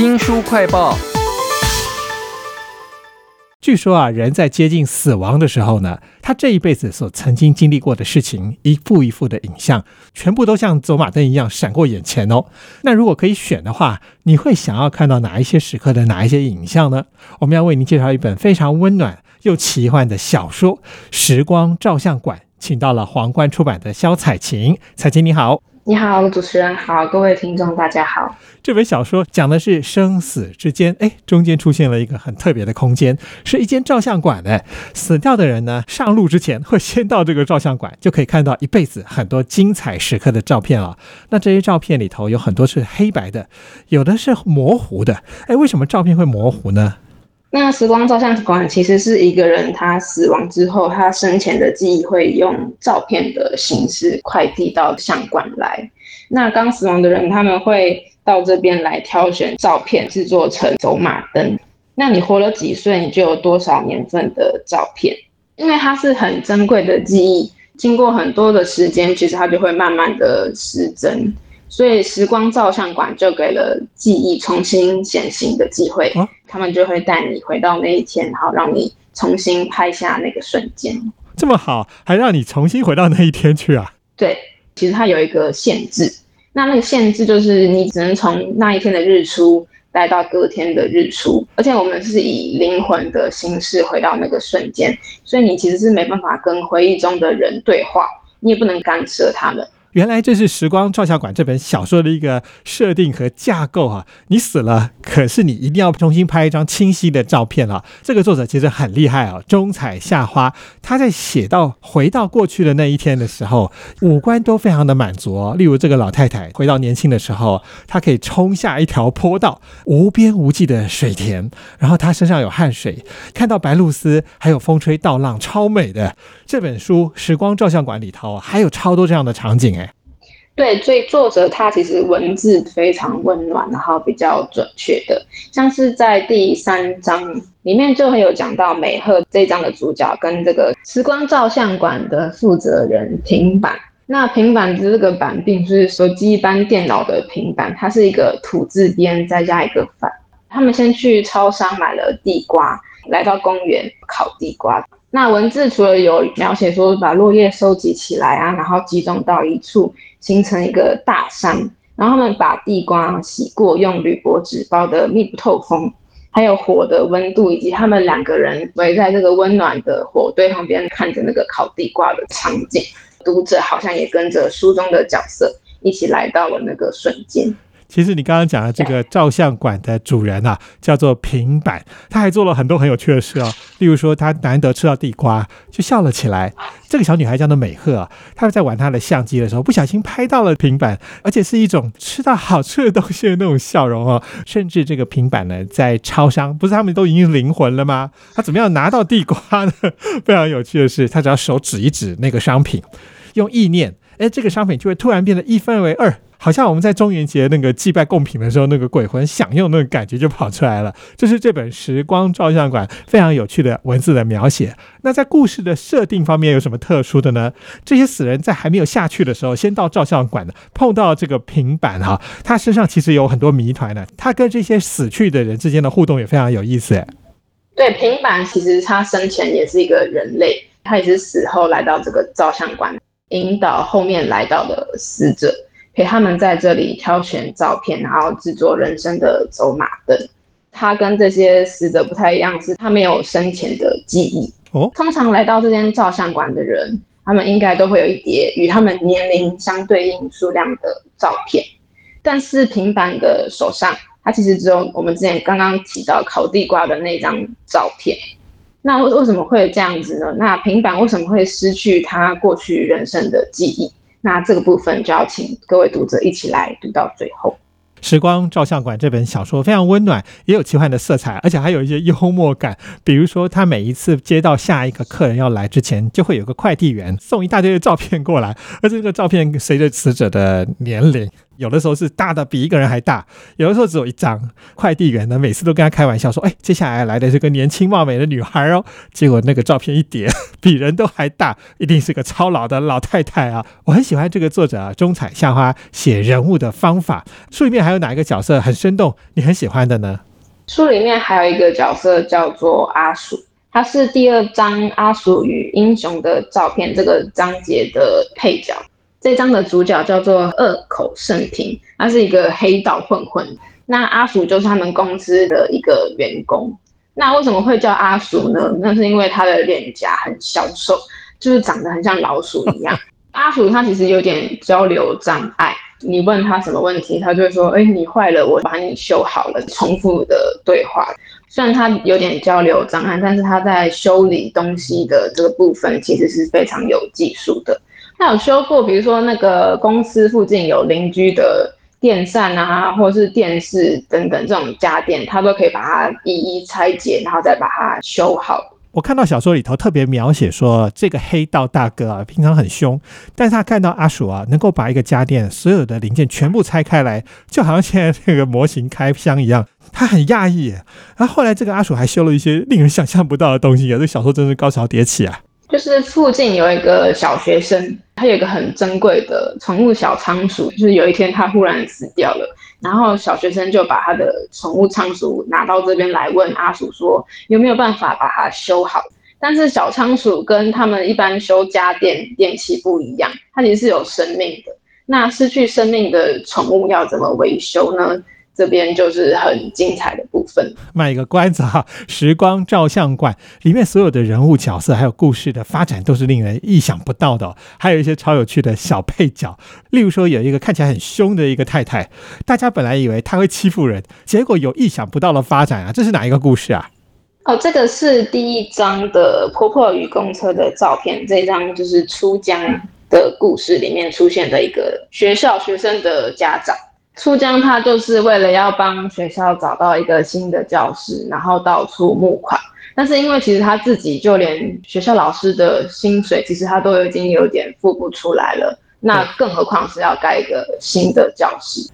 新书快报。据说啊，人在接近死亡的时候呢，他这一辈子所曾经经历过的事情，一幅一幅的影像，全部都像走马灯一样闪过眼前哦。那如果可以选的话，你会想要看到哪一些时刻的哪一些影像呢？我们要为您介绍一本非常温暖又奇幻的小说《时光照相馆》，请到了皇冠出版的肖彩琴。彩琴你好。你好，主持人好，各位听众大家好。这本小说讲的是生死之间，哎，中间出现了一个很特别的空间，是一间照相馆的。死掉的人呢，上路之前会先到这个照相馆，就可以看到一辈子很多精彩时刻的照片了。那这些照片里头有很多是黑白的，有的是模糊的。哎，为什么照片会模糊呢？那时光照相馆其实是一个人他死亡之后，他生前的记忆会用照片的形式快递到相馆来。那刚死亡的人他们会到这边来挑选照片，制作成走马灯。那你活了几岁，你就有多少年份的照片，因为它是很珍贵的记忆，经过很多的时间，其实它就会慢慢的失真。所以时光照相馆就给了记忆重新显形的机会，他们就会带你回到那一天，然后让你重新拍下那个瞬间。这么好，还让你重新回到那一天去啊？对，其实它有一个限制，那那个限制就是你只能从那一天的日出待到隔天的日出，而且我们是以灵魂的形式回到那个瞬间，所以你其实是没办法跟回忆中的人对话，你也不能干涉他们。原来这是《时光照相馆》这本小说的一个设定和架构啊！你死了，可是你一定要重新拍一张清晰的照片啊！这个作者其实很厉害哦，中彩夏花，他在写到回到过去的那一天的时候，五官都非常的满足哦。例如这个老太太回到年轻的时候，她可以冲下一条坡道，无边无际的水田，然后她身上有汗水，看到白露丝，还有风吹稻浪，超美的。这本书《时光照相馆》里头还有超多这样的场景。对，所以作者他其实文字非常温暖，然后比较准确的，像是在第三章里面就很有讲到美赫这章的主角跟这个时光照相馆的负责人平板。那平板的这个板并不是手机一般电脑的平板，它是一个土字边再加一个反。他们先去超商买了地瓜，来到公园烤地瓜。那文字除了有描写说把落叶收集起来啊，然后集中到一处形成一个大山，然后他们把地瓜洗过，用铝箔纸包得密不透风，还有火的温度，以及他们两个人围在这个温暖的火堆旁边看着那个烤地瓜的场景，读者好像也跟着书中的角色一起来到了那个瞬间。其实你刚刚讲的这个照相馆的主人啊，叫做平板，他还做了很多很有趣的事哦。例如说，他难得吃到地瓜，就笑了起来。这个小女孩叫做美鹤啊，她在玩她的相机的时候，不小心拍到了平板，而且是一种吃到好吃的东西的那种笑容哦。甚至这个平板呢，在超商，不是他们都已经灵魂了吗？他怎么样拿到地瓜呢？非常有趣的是，他只要手指一指那个商品，用意念，哎，这个商品就会突然变得一分为二。好像我们在中元节那个祭拜贡品的时候，那个鬼魂享用那个感觉就跑出来了。这是这本《时光照相馆》非常有趣的文字的描写。那在故事的设定方面有什么特殊的呢？这些死人在还没有下去的时候，先到照相馆的，碰到这个平板哈，他身上其实有很多谜团的。他跟这些死去的人之间的互动也非常有意思。对，平板其实他生前也是一个人类，他也是死后来到这个照相馆，引导后面来到的死者。陪他们在这里挑选照片，然后制作人生的走马灯。他跟这些死者不太一样，是他没有生前的记忆。哦，通常来到这间照相馆的人，他们应该都会有一叠与他们年龄相对应数量的照片。但是平板的手上，他其实只有我们之前刚刚提到烤地瓜的那张照片。那为为什么会这样子呢？那平板为什么会失去他过去人生的记忆？那这个部分就要请各位读者一起来读到最后。《时光照相馆》这本小说非常温暖，也有奇幻的色彩，而且还有一些幽默感。比如说，他每一次接到下一个客人要来之前，就会有个快递员送一大堆的照片过来，而这个照片随着死者的年龄。有的时候是大的比一个人还大，有的时候只有一张。快递员呢，每次都跟他开玩笑说：“哎，接下来来的是个年轻貌美的女孩哦。”结果那个照片一叠，比人都还大，一定是个超老的老太太啊！我很喜欢这个作者啊，中彩夏花写人物的方法。书里面还有哪一个角色很生动，你很喜欢的呢？书里面还有一个角色叫做阿鼠，他是第二章《阿鼠与英雄的照片》这个章节的配角。这章的主角叫做二口盛平，他是一个黑道混混。那阿鼠就是他们公司的一个员工。那为什么会叫阿鼠呢？那是因为他的脸颊很消瘦，就是长得很像老鼠一样。阿鼠他其实有点交流障碍。你问他什么问题，他就会说：“哎，你坏了，我把你修好了。”重复的对话。虽然他有点交流障碍，但是他在修理东西的这个部分其实是非常有技术的。他有修过，比如说那个公司附近有邻居的电扇啊，或者是电视等等这种家电，他都可以把它一一拆解，然后再把它修好。我看到小说里头特别描写说，这个黑道大哥啊，平常很凶，但是他看到阿鼠啊，能够把一个家电所有的零件全部拆开来，就好像现在那个模型开箱一样，他很讶异。然后后来这个阿鼠还修了一些令人想象不到的东西啊，这小说真是高潮迭起啊！就是附近有一个小学生，他有一个很珍贵的宠物小仓鼠，就是有一天他忽然死掉了。然后小学生就把他的宠物仓鼠拿到这边来问阿鼠说有没有办法把它修好？但是小仓鼠跟他们一般修家电电器不一样，它其实是有生命的。那失去生命的宠物要怎么维修呢？这边就是很精彩的部分。卖一个关子哈，时光照相馆里面所有的人物角色还有故事的发展都是令人意想不到的，哦还有一些超有趣的小配角。例如说有一个看起来很凶的一个太太，大家本来以为她会欺负人，结果有意想不到的发展啊！这是哪一个故事啊？哦，这个是第一张的婆婆与公车的照片，这张就是出江的故事里面出现的一个学校学生的家长。出江他就是为了要帮学校找到一个新的教室，然后到处募款。但是因为其实他自己就连学校老师的薪水，其实他都已经有点付不出来了。那更何况是要盖一个新的教室。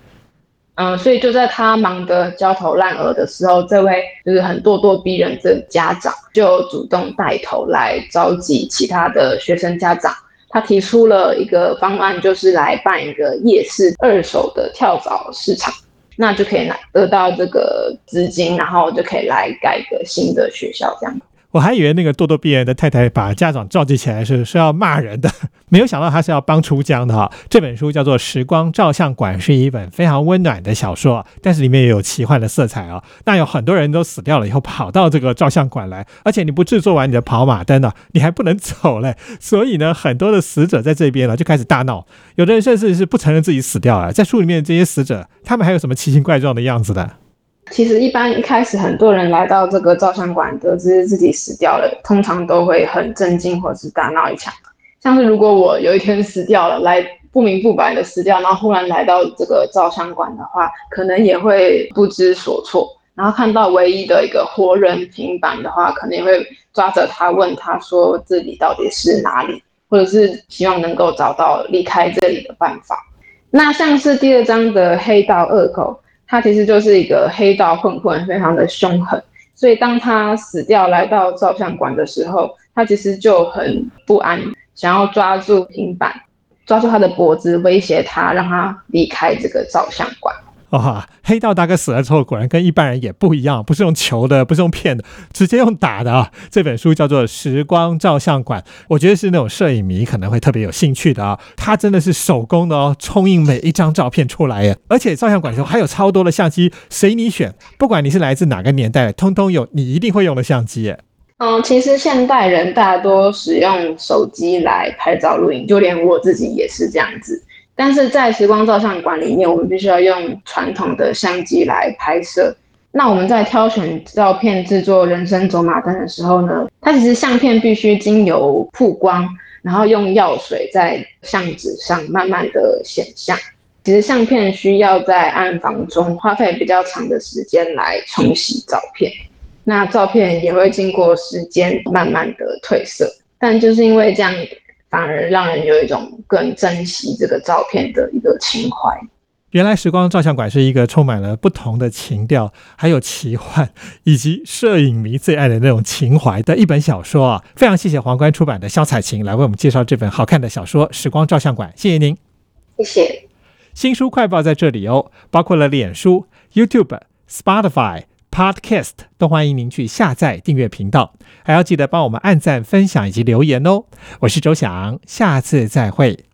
嗯，所以就在他忙得焦头烂额的时候，这位就是很咄咄逼人的家长就主动带头来召集其他的学生家长。他提出了一个方案，就是来办一个夜市二手的跳蚤市场，那就可以拿得到这个资金，然后就可以来盖一个新的学校这样。我还以为那个咄咄逼人的太太把家长召集起来是是要骂人的，没有想到他是要帮出江的哈。这本书叫做《时光照相馆》，是一本非常温暖的小说，但是里面也有奇幻的色彩啊。那有很多人都死掉了以后跑到这个照相馆来，而且你不制作完你的跑马灯呢，你还不能走嘞。所以呢，很多的死者在这边呢就开始大闹，有的人甚至是不承认自己死掉了。在书里面这些死者，他们还有什么奇形怪状的样子的？其实一般一开始很多人来到这个照相馆，得知自己死掉了，通常都会很震惊或是大闹一场。像是如果我有一天死掉了，来不明不白的死掉，然后忽然来到这个照相馆的话，可能也会不知所措。然后看到唯一的一个活人平板的话，可能也会抓着他问他说这里到底是哪里，或者是希望能够找到离开这里的办法。那像是第二章的黑道恶狗。他其实就是一个黑道混混，非常的凶狠。所以当他死掉来到照相馆的时候，他其实就很不安，想要抓住平板，抓住他的脖子，威胁他，让他离开这个照相馆。哇，黑道大哥死了之后，果然跟一般人也不一样，不是用求的，不是用骗的，直接用打的啊！这本书叫做《时光照相馆》，我觉得是那种摄影迷可能会特别有兴趣的啊。它真的是手工的哦，冲印每一张照片出来耶！而且照相馆中还有超多的相机，随你选，不管你是来自哪个年代，通通有你一定会用的相机耶。嗯，其实现代人大多使用手机来拍照录影，就连我自己也是这样子。但是在时光照相馆里面，我们必须要用传统的相机来拍摄。那我们在挑选照片、制作人生走马灯的时候呢，它其实相片必须经由曝光，然后用药水在相纸上慢慢的显像。其实相片需要在暗房中花费比较长的时间来冲洗照片，那照片也会经过时间慢慢的褪色。但就是因为这样。反而让人有一种更珍惜这个照片的一个情怀。原来时光照相馆是一个充满了不同的情调，还有奇幻以及摄影迷最爱的那种情怀的一本小说啊！非常谢谢皇冠出版的肖彩琴来为我们介绍这本好看的小说《时光照相馆》，谢谢您，谢谢。新书快报在这里哦，包括了脸书、YouTube、Spotify。Podcast 都欢迎您去下载订阅频道，还要记得帮我们按赞、分享以及留言哦。我是周翔，下次再会。